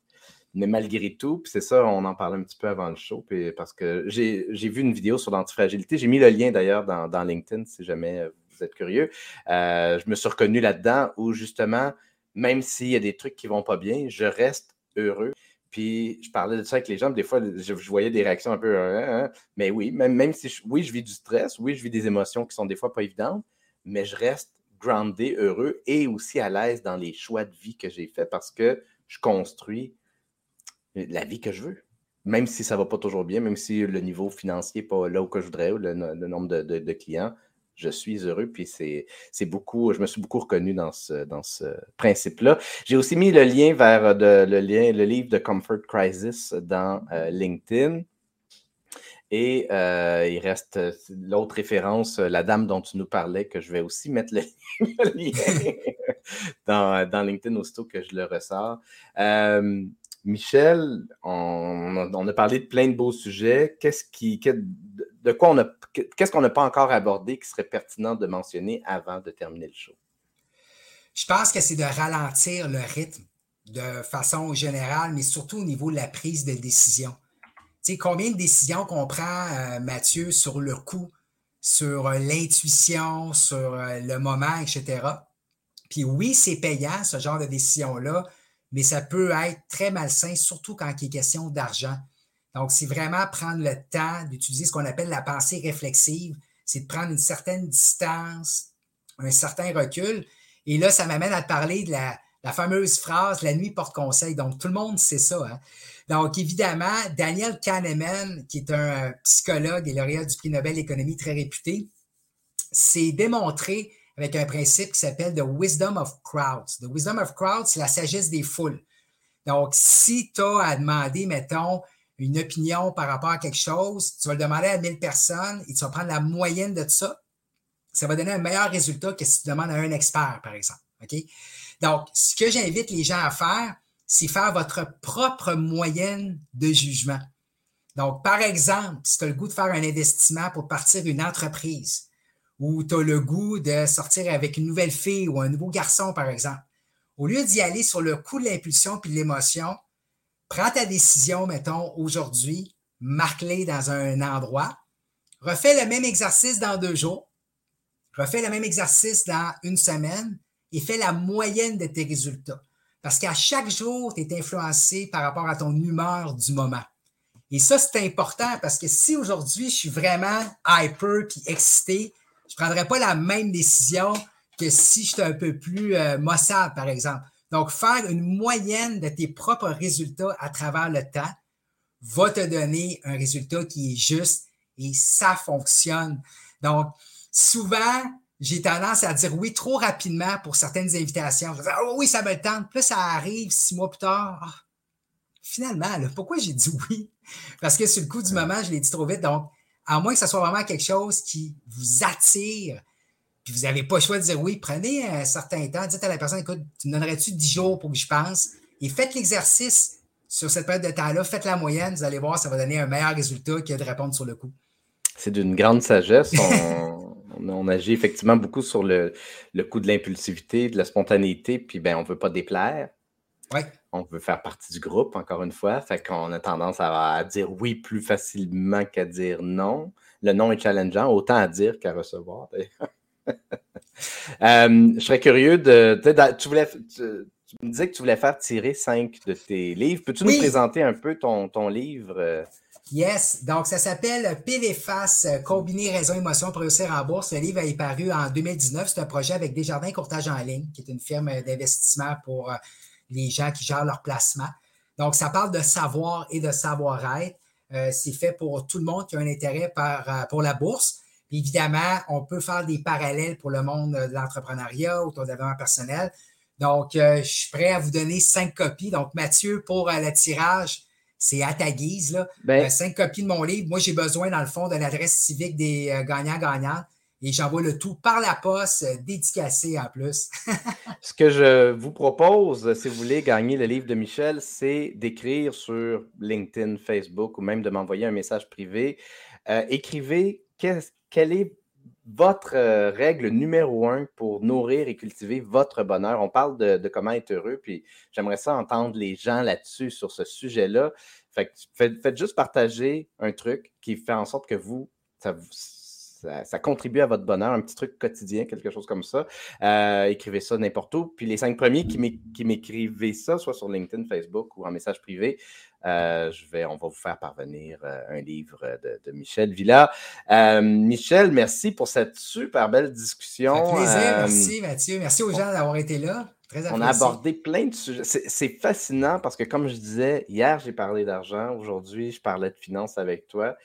Mais malgré tout, c'est ça, on en parlait un petit peu avant le show, puis parce que j'ai vu une vidéo sur l'antifragilité. J'ai mis le lien d'ailleurs dans, LinkedIn si jamais euh, vous êtes curieux. Euh, je me suis reconnu là-dedans où justement, même s'il y a des trucs qui vont pas bien, je reste heureux. Puis je parlais de ça avec les gens, des fois, je, voyais des réactions un peu. Hein, hein, mais oui, même, même si oui, je vis du stress, oui, je vis des émotions qui sont des fois pas évidentes, mais je reste groundé, heureux et aussi à l'aise dans les choix de vie que j'ai faits parce que je construis la vie que je veux. Même si ça ne va pas toujours bien, même si le niveau financier n'est pas là où que je voudrais, ou le, nombre de, clients, je suis heureux. Puis c'est beaucoup, je me suis beaucoup reconnu dans ce, dans ce principe-là. J'ai aussi mis le lien vers euh, le, lien, le livre de Comfort Crisis dans euh, LinkedIn. Et euh, il reste l'autre référence, la dame dont tu nous parlais, que je vais aussi mettre le, [LAUGHS] lien [LAUGHS] dans, dans, LinkedIn aussitôt que je le ressors. Michel, on, a parlé de plein de beaux sujets. Qu'est-ce qui, de quoi on a, qu'est-ce qu'on n'a pas encore abordé qui serait pertinent de mentionner avant de terminer le show? Je pense que c'est de ralentir le rythme de façon générale, mais surtout au niveau de la prise de décision. Tu sais, combien de décisions qu'on prend, euh, Mathieu, sur le coup, sur euh, l'intuition, sur euh, le moment, etc. Puis oui, c'est payant, ce genre de décision-là mais ça peut être très malsain, surtout quand il est question d'argent. Donc, c'est vraiment prendre le temps d'utiliser ce qu'on appelle la pensée réflexive, c'est de prendre une certaine distance, un certain recul. Et là, ça m'amène à te parler de la, fameuse phrase La nuit porte conseil. Donc, tout le monde sait ça. Hein. Donc, évidemment, Daniel Kahneman, qui est un psychologue et lauréat du prix Nobel d'économie très réputé, s'est démontré avec un principe qui s'appelle The Wisdom of Crowds. The Wisdom of Crowds, c'est la sagesse des foules. Donc, si tu as à demander, mettons, une opinion par rapport à quelque chose, tu vas le demander à 1000 personnes et tu vas prendre la moyenne de ça. Ça va donner un meilleur résultat que si tu demandes à un expert, par exemple. OK? Donc, ce que j'invite les gens à faire, c'est faire votre propre moyenne de jugement. Donc, par exemple, si tu as le goût de faire un investissement pour partir une entreprise, ou tu as le goût de sortir avec une nouvelle fille ou un nouveau garçon, par exemple. Au lieu d'y aller sur le coup de l'impulsion puis de l'émotion, prends ta décision, mettons, aujourd'hui, marque-les dans un endroit, refais le même exercice dans deux jours, refais le même exercice dans une semaine et fais la moyenne de tes résultats. Parce qu'à chaque jour, tu es influencé par rapport à ton humeur du moment. Et ça, c'est important parce que si aujourd'hui, je suis vraiment hyper puis excité, je ne prendrais pas la même décision que si j'étais un peu plus euh, par exemple. Donc, faire une moyenne de tes propres résultats à travers le temps va te donner un résultat qui est juste et ça fonctionne. Donc, souvent, j'ai tendance à dire oui trop rapidement pour certaines invitations. Je dis, oh oui, ça me tente. Puis là, ça arrive six mois plus tard. Ah, finalement, pourquoi j'ai dit oui? Parce que sur le coup du moment, je l'ai dit trop vite. Donc, à moins que ce soit vraiment quelque chose qui vous attire, puis vous n'avez pas le choix de dire oui, prenez un certain temps, dites à la personne, écoute, tu me donnerais-tu 10 jours pour que je pense? Et faites l'exercice sur cette période de temps-là, faites la moyenne, vous allez voir, ça va donner un meilleur résultat que de répondre sur le coup. C'est d'une grande sagesse. On, agit effectivement beaucoup sur le, le coup de l'impulsivité, de la spontanéité, puis ben, on ne veut pas déplaire. On veut faire partie du groupe, encore une fois. Fait qu'on a tendance à, dire oui plus facilement qu'à dire non. Le non est challengeant, autant à dire qu'à recevoir. Euh, [LAUGHS] je serais curieux de. Tu, voulais, tu, me disais que tu voulais faire tirer cinq de tes livres. Peux-tu nous présenter un peu ton, ton livre? Euh? Yes, donc ça s'appelle PV Face, combiner raison émotion pour réussir en bourse. Le livre est paru en 2019. C'est un projet avec Desjardins Courtage en ligne, qui est une firme d'investissement pour euh, les gens qui gèrent leur placement. Donc, ça parle de savoir et de savoir-être. Euh, c'est fait pour tout le monde qui a un intérêt euh, pour la bourse. Évidemment, on peut faire des parallèles pour le monde de l'entrepreneuriat ou ton développement personnel. Donc, euh, je suis prêt à vous donner cinq copies. Donc, Mathieu, pour le tirage, c'est à ta guise. Là. Ben cinq copies de mon livre. Moi, j'ai besoin, dans le fond, de l'adresse civique des gagnants-gagnants. et j'envoie le tout par la poste, dédicacé en plus. [LAUGHS] Ce que je vous propose, si vous voulez gagner le livre de Michel, c'est d'écrire sur LinkedIn, Facebook ou même de m'envoyer un message privé. écrivez quelle est votre euh, règle numéro un pour nourrir et cultiver votre bonheur? On parle de, comment être heureux, puis j'aimerais ça entendre les gens là-dessus, sur ce sujet-là. Fait faites, juste partager un truc qui fait en sorte que vous, ça, contribue à votre bonheur, un petit truc quotidien, quelque chose comme ça. Euh, écrivez ça n'importe où. Puis les cinq premiers qui m'écrivez ça, soit sur LinkedIn, Facebook ou en message privé, euh, je vais, on va vous faire parvenir euh, un livre de, Michel Villa. Euh, Michel, merci pour cette super belle discussion. Plaisir, merci Mathieu. Merci aux gens d'avoir été là. Très on a abordé plein de sujets. C'est fascinant parce que, comme je disais, hier, j'ai parlé d'argent. Aujourd'hui, je parlais de finances avec toi.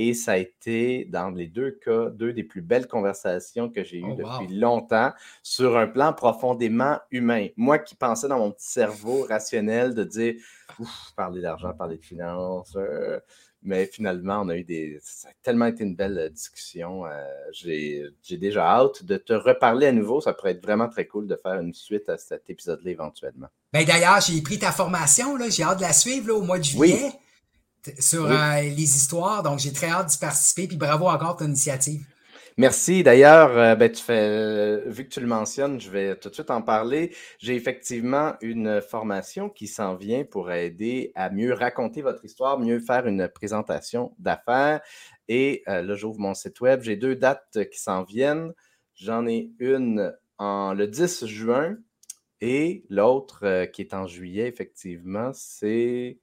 Et ça a été, dans les deux cas, deux des plus belles conversations que j'ai eues oh, depuis longtemps sur un plan profondément humain. Moi qui pensais dans mon petit cerveau rationnel de dire, ouf, parler d'argent, parler de finances. Euh, mais finalement, on a eu des. Ça a tellement été une belle discussion. Euh, j'ai déjà hâte de te reparler à nouveau. Ça pourrait être vraiment très cool de faire une suite à cet épisode-là éventuellement. Ben D'ailleurs, j'ai pris ta formation. J'ai hâte de la suivre au mois de juillet sur euh, les histoires. Donc, j'ai très hâte d'y participer. Puis bravo encore pour ton initiative. Merci. D'ailleurs, euh, ben, tu fais, euh, vu que tu le mentionnes, je vais tout de suite en parler. J'ai effectivement une formation qui s'en vient pour aider à mieux raconter votre histoire, mieux faire une présentation d'affaires. Et là, j'ouvre mon site web. J'ai deux dates qui s'en viennent. J'en ai une en le 10 juin et l'autre qui est en juillet, effectivement, c'est.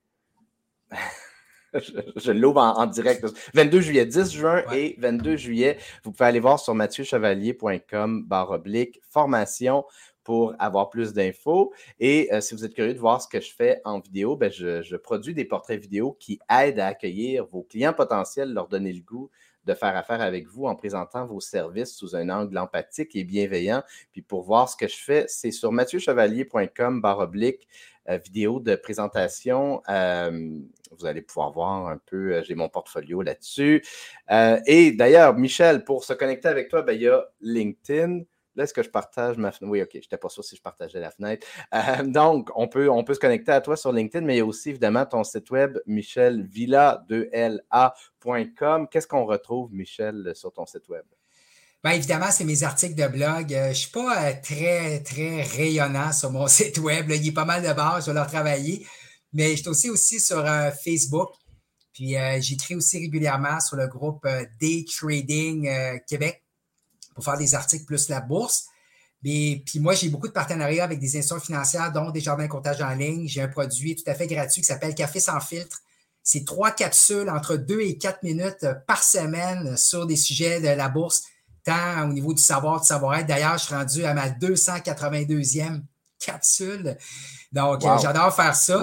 [LAUGHS] je, l'ouvre en, direct. 22 juillet, 10 juin et 22 juillet. Vous pouvez aller voir sur mathieuchevalier.com barre oblique formation pour avoir plus d'infos. Et euh, si vous êtes curieux de voir ce que je fais en vidéo, ben je, je, produis des portraits vidéo qui aident à accueillir vos clients potentiels, leur donner le goût de faire affaire avec vous en présentant vos services sous un angle empathique et bienveillant. Puis pour voir ce que je fais, c'est sur mathieuchevalier.com barre oblique euh, vidéo de présentation. Euh, vous allez pouvoir voir un peu, j'ai mon portfolio là-dessus. et d'ailleurs, Michel, pour se connecter avec toi, ben, il y a LinkedIn. Là, est-ce que je partage ma fenêtre? Oui, OK, je n'étais pas sûr si je partageais la fenêtre. [LAUGHS] donc, on peut, on peut se connecter à toi sur LinkedIn, mais il y a aussi évidemment ton site web, michelvilla2la.com. Qu'est-ce qu'on retrouve, Michel, sur ton site web? Bien, évidemment, c'est mes articles de blog. Euh, je ne suis pas euh, très, très rayonnant sur mon [LAUGHS] site web. Il y a pas mal de bases, je vais leur travailler. Mais je suis aussi, aussi sur euh, Facebook. Puis j'écris aussi régulièrement sur le groupe Day Trading Québec pour faire des articles plus la bourse. Mais, puis moi, j'ai beaucoup de partenariats avec des institutions financières, dont des jardins de comptage en ligne. J'ai un produit tout à fait gratuit qui s'appelle Café sans filtre. C'est trois capsules entre deux et quatre minutes par semaine sur des sujets de la bourse tant au niveau du savoir, du savoir-être. D'ailleurs, je suis rendu à ma 282e capsule. Donc, euh, j'adore faire ça.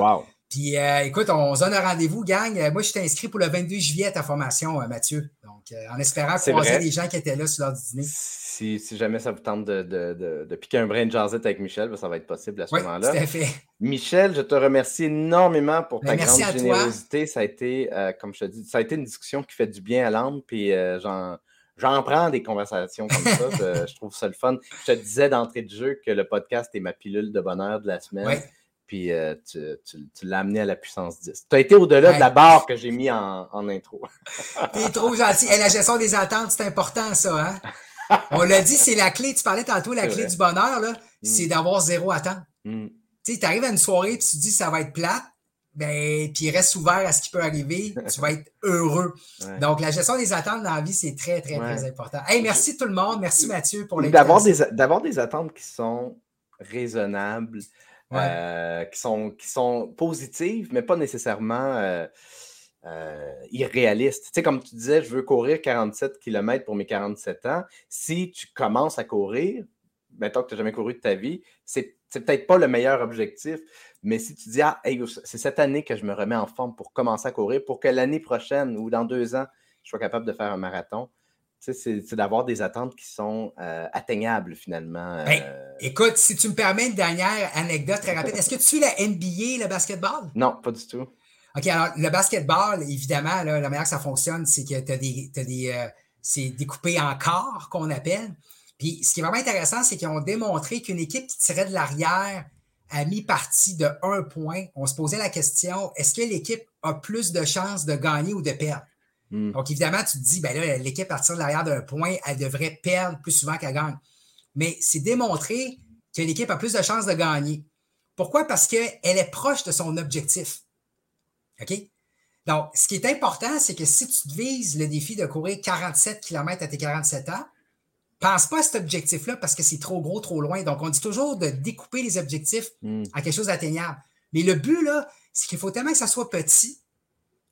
Puis, euh, écoute, on se donne un rendez-vous, gang. Euh, moi, je suis inscrit pour le 22 juillet à ta formation, Mathieu. Donc, en espérant croiser les gens qui étaient là sur l'heure du dîner. Si, jamais ça vous tente de, piquer un brin de jazzette avec Michel, ben, ça va être possible à ce moment-là. Tout à fait. Michel, je te remercie énormément pour ta ben, grande générosité. Ça a été, comme je te dis, ça a été une discussion qui fait du bien à l'âme. Puis, j'en J'en prends des conversations comme ça. [LAUGHS] je, trouve ça le fun. Je te disais d'entrée de jeu que le podcast est ma pilule de bonheur de la semaine. Puis euh, tu, l'as amené à la puissance 10. Tu as été au-delà de la barre que j'ai mis en, intro. [LAUGHS] T'es trop gentil. Et la gestion des attentes, c'est important, ça. Hein? [LAUGHS] On l'a dit, c'est la clé. Tu parlais tantôt, la clé du bonheur, là, c'est mm. d'avoir zéro attente. Mm. Tu arrives à une soirée et tu te dis ça va être plate ben, puis reste ouvert à ce qui peut arriver, tu vas être [LAUGHS] heureux. Donc, la gestion des attentes dans la vie, c'est très, très, très important. Hey, merci tout le monde. Merci Mathieu pour les D'avoir des, d'avoir des attentes qui sont raisonnables, euh, qui, sont, qui sont positives, mais pas nécessairement euh, euh, irréalistes. Tu sais, comme tu disais, je veux courir 47 km pour mes 47 ans. Si tu commences à courir, mettons que tu n'as jamais couru de ta vie, c'est, peut-être pas le meilleur objectif. Mais si tu dis, ah, c'est cette année que je me remets en forme pour commencer à courir, pour que l'année prochaine ou dans deux ans, je sois capable de faire un marathon, c'est d'avoir des attentes qui sont euh, atteignables finalement. Ben, euh. écoute, si tu me permets une dernière anecdote très rapide, est-ce que tu suis la NBA, le basketball? Non, pas du tout. OK, alors le basketball, évidemment, la manière que ça fonctionne, c'est que tu as des, c'est découpé en corps qu'on appelle. Puis ce qui est vraiment intéressant, c'est qu'ils ont démontré qu'une équipe qui tirait de l'arrière à mi-partie de un point, on se posait la question est-ce que l'équipe a plus de chances de gagner ou de perdre? Hmm. Donc, évidemment, tu te dis ben là, l'équipe partir de l'arrière d'un point, elle devrait perdre plus souvent qu'elle gagne. Mais c'est démontré que l'équipe a plus de chances de gagner. Pourquoi? Parce qu'elle est proche de son objectif. OK? Donc, ce qui est important, c'est que si tu te vises le défi de courir 47 km à tes 47 ans, pense pas à cet objectif-là parce que c'est trop gros, trop loin. Donc, on dit toujours de découper les objectifs hmm. à quelque chose d'atteignable. Mais le but, là, c'est qu'il faut tellement que ça soit petit,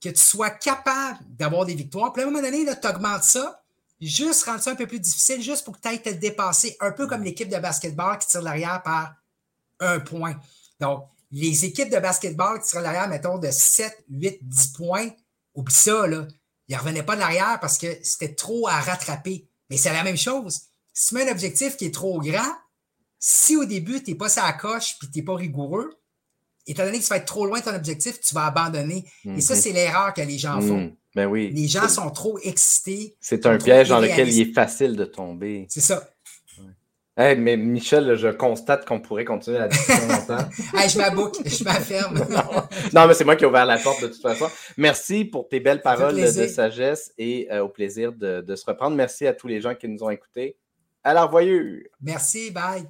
que tu sois capable d'avoir des victoires. Puis à un moment donné, tu augmentes ça, juste rendre ça un peu plus difficile, juste pour que tu ailles te dépasser, un peu comme l'équipe de basketball qui tire l'arrière par un point. Donc, les équipes de basketball qui tirent l'arrière, mettons, de 7, 8, 10 points, oublie ça, là. Ils ne revenaient pas de l'arrière parce que c'était trop à rattraper. Mais c'est la même chose. Si tu mets un objectif qui est trop grand, si au début, tu n'es pas sa coche et tu pas rigoureux, étant donné que tu vas être trop loin de ton objectif, tu vas abandonner. Et ça, mhm. c'est l'erreur que les gens font. Mhm. Ben oui. Les gens sont trop excités. C'est un piège dans lequel il est facile de tomber. C'est ça mais Michel, je constate qu'on pourrait continuer la discussion [LAUGHS] longtemps. je m'aboucle, je m'affirme. [LAUGHS] non, mais c'est moi qui ai ouvert la porte de toute façon. Merci pour tes belles paroles de sagesse et euh, au plaisir de, de, se reprendre. Merci à tous les gens qui nous ont écoutés. À la revoyure. Merci, bye.